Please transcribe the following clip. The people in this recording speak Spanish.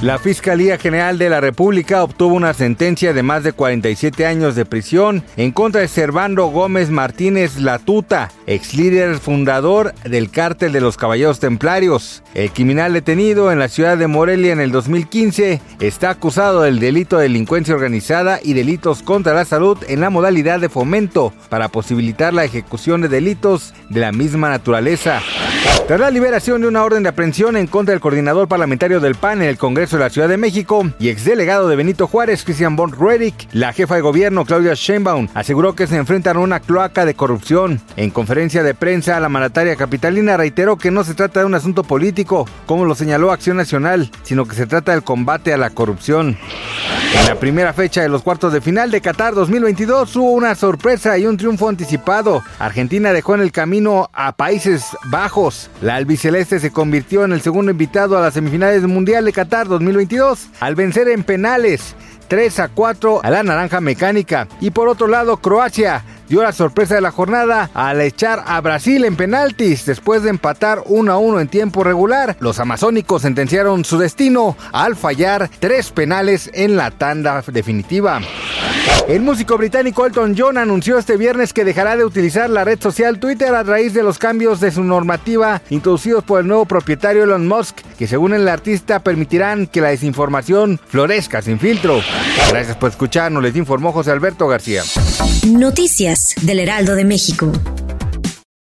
La Fiscalía General de la República obtuvo una sentencia de más de 47 años de prisión en contra de Servando Gómez Martínez Latuta, ex líder fundador del cártel de los Caballeros Templarios. El criminal detenido en la ciudad de Morelia en el 2015 está acusado del delito de delincuencia organizada y delitos contra la salud en la modalidad de fomento para posibilitar la ejecución de delitos de la misma naturaleza. Tras la liberación de una orden de aprehensión en contra del coordinador parlamentario del PAN en el Congreso de la Ciudad de México y exdelegado de Benito Juárez, Christian von Redick, la jefa de gobierno, Claudia Sheinbaum, aseguró que se enfrentan a una cloaca de corrupción. En conferencia de prensa, la mandataria capitalina reiteró que no se trata de un asunto político, como lo señaló Acción Nacional, sino que se trata del combate a la corrupción. En la primera fecha de los cuartos de final de Qatar 2022 hubo una sorpresa y un triunfo anticipado. Argentina dejó en el camino a Países Bajos. La albiceleste se convirtió en el segundo invitado a las semifinales del Mundial de Qatar 2022 al vencer en penales 3 a 4 a la naranja mecánica. Y por otro lado, Croacia dio la sorpresa de la jornada al echar a Brasil en penaltis después de empatar 1 a 1 en tiempo regular. Los amazónicos sentenciaron su destino al fallar tres penales en la tanda definitiva. El músico británico Elton John anunció este viernes que dejará de utilizar la red social Twitter a raíz de los cambios de su normativa introducidos por el nuevo propietario Elon Musk, que según el artista permitirán que la desinformación florezca sin filtro. Gracias por escucharnos, les informó José Alberto García. Noticias del Heraldo de México.